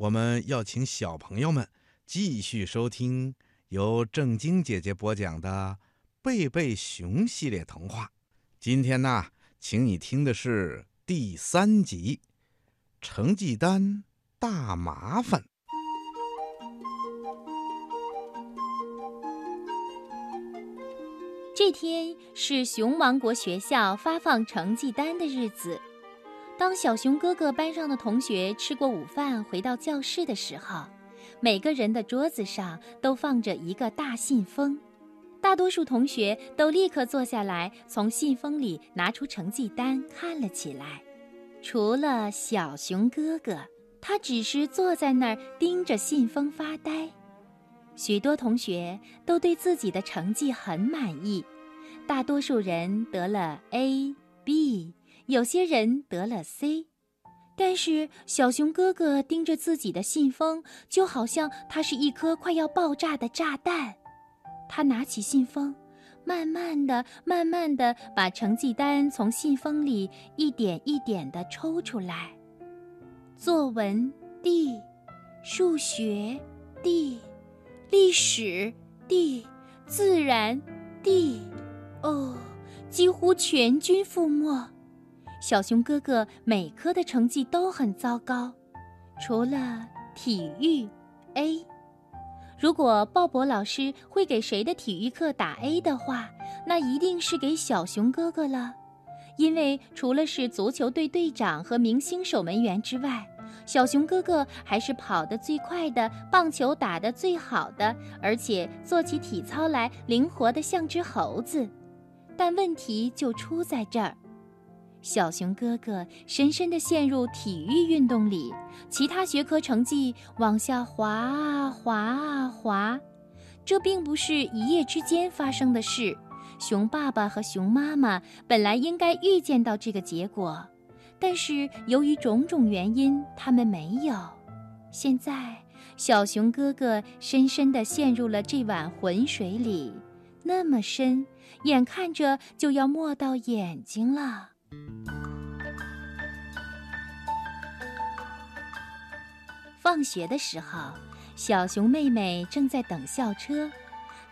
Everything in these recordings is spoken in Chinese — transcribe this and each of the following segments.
我们要请小朋友们继续收听由正晶姐姐播讲的《贝贝熊》系列童话。今天呢，请你听的是第三集《成绩单大麻烦》。这天是熊王国学校发放成绩单的日子。当小熊哥哥班上的同学吃过午饭回到教室的时候，每个人的桌子上都放着一个大信封。大多数同学都立刻坐下来，从信封里拿出成绩单看了起来。除了小熊哥哥，他只是坐在那儿盯着信封发呆。许多同学都对自己的成绩很满意，大多数人得了 A、B，有些人得了 C。但是小熊哥哥盯着自己的信封，就好像它是一颗快要爆炸的炸弹。他拿起信封，慢慢的、慢慢的把成绩单从信封里一点一点的抽出来。作文 D，数学 D。历史 D，自然 D，哦，几乎全军覆没。小熊哥哥每科的成绩都很糟糕，除了体育 A。如果鲍勃老师会给谁的体育课打 A 的话，那一定是给小熊哥哥了，因为除了是足球队队长和明星守门员之外。小熊哥哥还是跑得最快的，棒球打得最好的，而且做起体操来灵活得像只猴子。但问题就出在这儿，小熊哥哥深深地陷入体育运动里，其他学科成绩往下滑啊滑啊滑。这并不是一夜之间发生的事，熊爸爸和熊妈妈本来应该预见到这个结果。但是由于种种原因，他们没有。现在，小熊哥哥深深地陷入了这碗浑水里，那么深，眼看着就要没到眼睛了。放学的时候，小熊妹妹正在等校车，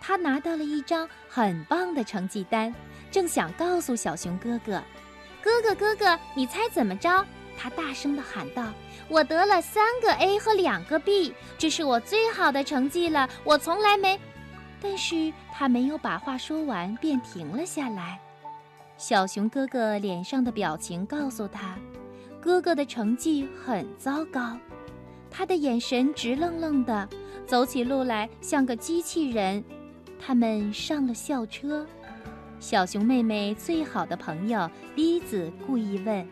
她拿到了一张很棒的成绩单，正想告诉小熊哥哥。哥哥，哥哥，你猜怎么着？他大声地喊道：“我得了三个 A 和两个 B，这是我最好的成绩了。我从来没……”但是他没有把话说完，便停了下来。小熊哥哥脸上的表情告诉他，哥哥的成绩很糟糕。他的眼神直愣愣的，走起路来像个机器人。他们上了校车。小熊妹妹最好的朋友栗子故意问：“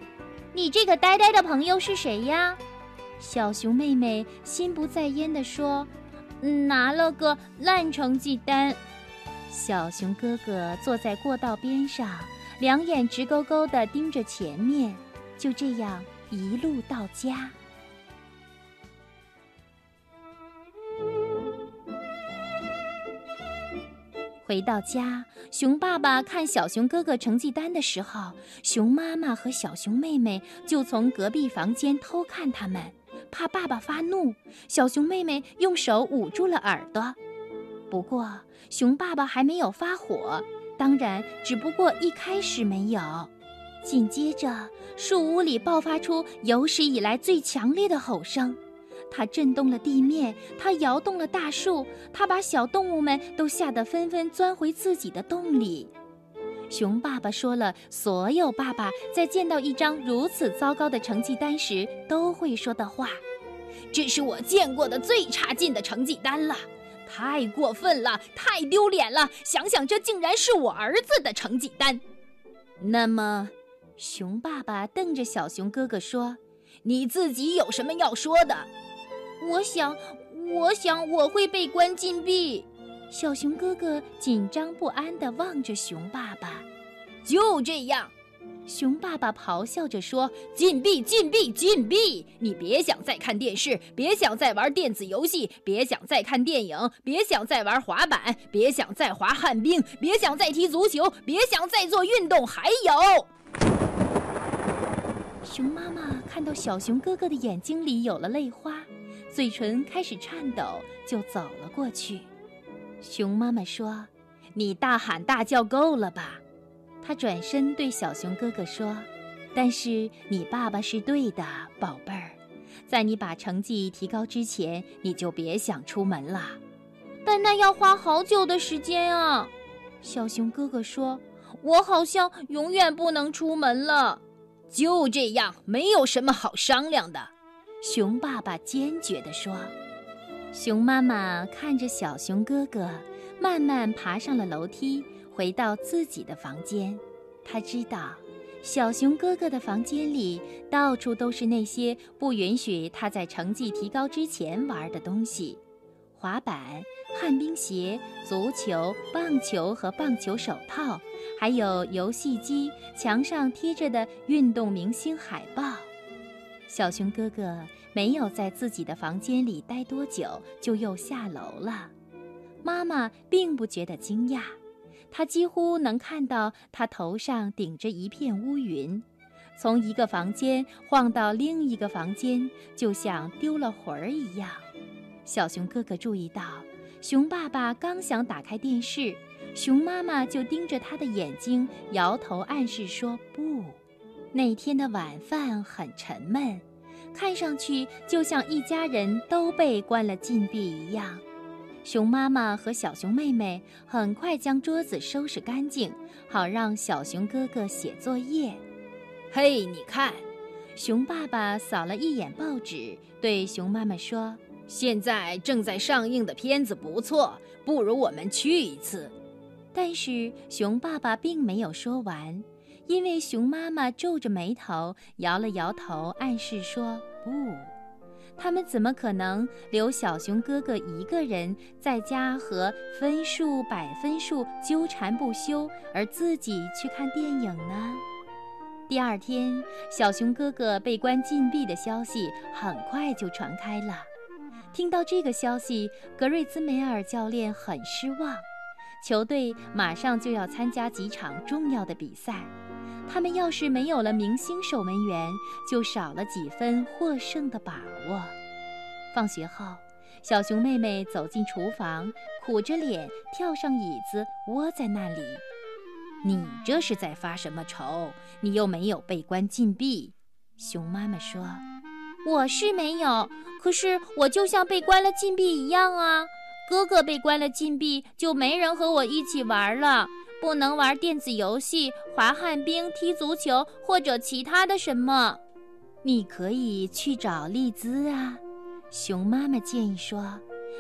你这个呆呆的朋友是谁呀？”小熊妹妹心不在焉地说：“拿了个烂成绩单。”小熊哥哥坐在过道边上，两眼直勾勾地盯着前面，就这样一路到家。回到家，熊爸爸看小熊哥哥成绩单的时候，熊妈妈和小熊妹妹就从隔壁房间偷看他们，怕爸爸发怒。小熊妹妹用手捂住了耳朵。不过，熊爸爸还没有发火，当然，只不过一开始没有。紧接着，树屋里爆发出有史以来最强烈的吼声。它震动了地面，它摇动了大树，它把小动物们都吓得纷纷钻回自己的洞里。熊爸爸说了所有爸爸在见到一张如此糟糕的成绩单时都会说的话：“这是我见过的最差劲的成绩单了，太过分了，太丢脸了！想想这竟然是我儿子的成绩单。”那么，熊爸爸瞪着小熊哥哥说：“你自己有什么要说的？”我想，我想我会被关禁闭。小熊哥哥紧张不安地望着熊爸爸。就这样，熊爸爸咆哮着说：“禁闭，禁闭，禁闭！你别想再看电视，别想再玩电子游戏，别想再看电影，别想再玩滑板，别想再滑旱冰，别想再踢足球，别想再做运动。还有……”熊妈妈看到小熊哥哥的眼睛里有了泪花。嘴唇开始颤抖，就走了过去。熊妈妈说：“你大喊大叫够了吧？”他转身对小熊哥哥说：“但是你爸爸是对的，宝贝儿，在你把成绩提高之前，你就别想出门了。但那要花好久的时间啊！”小熊哥哥说：“我好像永远不能出门了。”就这样，没有什么好商量的。”熊爸爸坚决地说。熊妈妈看着小熊哥哥慢慢爬上了楼梯，回到自己的房间。他知道，小熊哥哥的房间里到处都是那些不允许他在成绩提高之前玩的东西：滑板、旱冰鞋、足球、棒球和棒球手套，还有游戏机，墙上贴着的运动明星海报。小熊哥哥。没有在自己的房间里待多久，就又下楼了。妈妈并不觉得惊讶，他几乎能看到他头上顶着一片乌云，从一个房间晃到另一个房间，就像丢了魂儿一样。小熊哥哥注意到，熊爸爸刚想打开电视，熊妈妈就盯着他的眼睛，摇头暗示说不。那天的晚饭很沉闷。看上去就像一家人都被关了禁闭一样。熊妈妈和小熊妹妹很快将桌子收拾干净，好让小熊哥哥写作业。嘿，你看，熊爸爸扫了一眼报纸，对熊妈妈说：“现在正在上映的片子不错，不如我们去一次。”但是熊爸爸并没有说完。因为熊妈妈皱着眉头，摇了摇头，暗示说：“不，他们怎么可能留小熊哥哥一个人在家和分数、百分数纠缠不休，而自己去看电影呢？”第二天，小熊哥哥被关禁闭的消息很快就传开了。听到这个消息，格瑞兹梅尔教练很失望。球队马上就要参加几场重要的比赛。他们要是没有了明星守门员，就少了几分获胜的把握。放学后，小熊妹妹走进厨房，苦着脸跳上椅子，窝在那里。你这是在发什么愁？你又没有被关禁闭。熊妈妈说：“我是没有，可是我就像被关了禁闭一样啊。哥哥被关了禁闭，就没人和我一起玩了。”不能玩电子游戏、滑旱冰、踢足球或者其他的什么。你可以去找丽兹啊，熊妈妈建议说，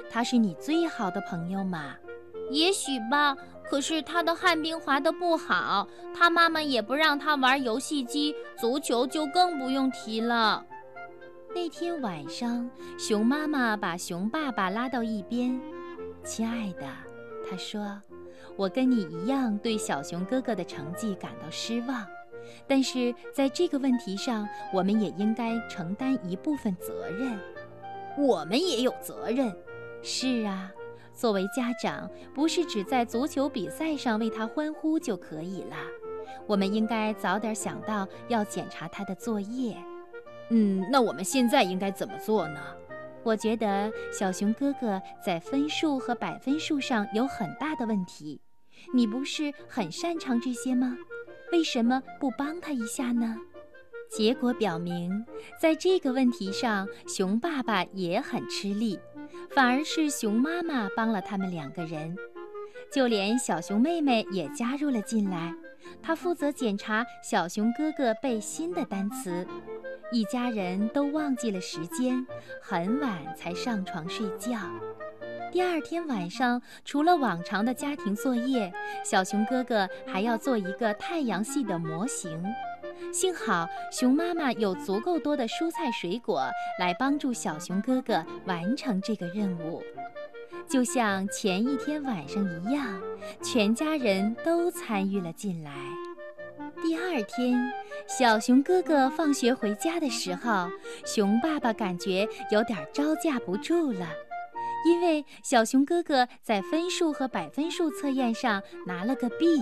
她是你最好的朋友嘛。也许吧，可是她的旱冰滑得不好，她妈妈也不让她玩游戏机，足球就更不用提了。那天晚上，熊妈妈把熊爸爸拉到一边，亲爱的，她说。我跟你一样对小熊哥哥的成绩感到失望，但是在这个问题上，我们也应该承担一部分责任。我们也有责任。是啊，作为家长，不是只在足球比赛上为他欢呼就可以了。我们应该早点想到要检查他的作业。嗯，那我们现在应该怎么做呢？我觉得小熊哥哥在分数和百分数上有很大的问题。你不是很擅长这些吗？为什么不帮他一下呢？结果表明，在这个问题上，熊爸爸也很吃力，反而是熊妈妈帮了他们两个人。就连小熊妹妹也加入了进来，她负责检查小熊哥哥背新的单词。一家人都忘记了时间，很晚才上床睡觉。第二天晚上，除了往常的家庭作业，小熊哥哥还要做一个太阳系的模型。幸好熊妈妈有足够多的蔬菜水果来帮助小熊哥哥完成这个任务，就像前一天晚上一样，全家人都参与了进来。第二天，小熊哥哥放学回家的时候，熊爸爸感觉有点招架不住了。因为小熊哥哥在分数和百分数测验上拿了个 B，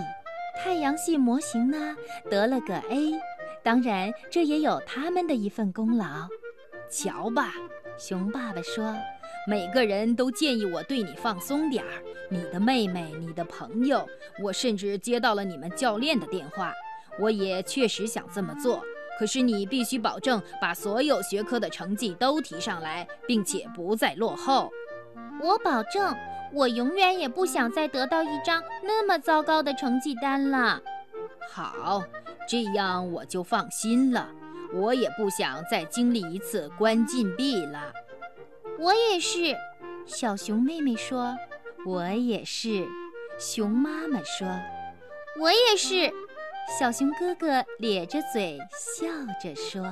太阳系模型呢得了个 A，当然这也有他们的一份功劳。瞧吧，熊爸爸说：“每个人都建议我对你放松点儿，你的妹妹，你的朋友，我甚至接到了你们教练的电话。我也确实想这么做，可是你必须保证把所有学科的成绩都提上来，并且不再落后。”我保证，我永远也不想再得到一张那么糟糕的成绩单了。好，这样我就放心了。我也不想再经历一次关禁闭了。我也是，小熊妹妹说。我也是，熊妈妈说。我也是，小熊哥哥咧着嘴笑着说。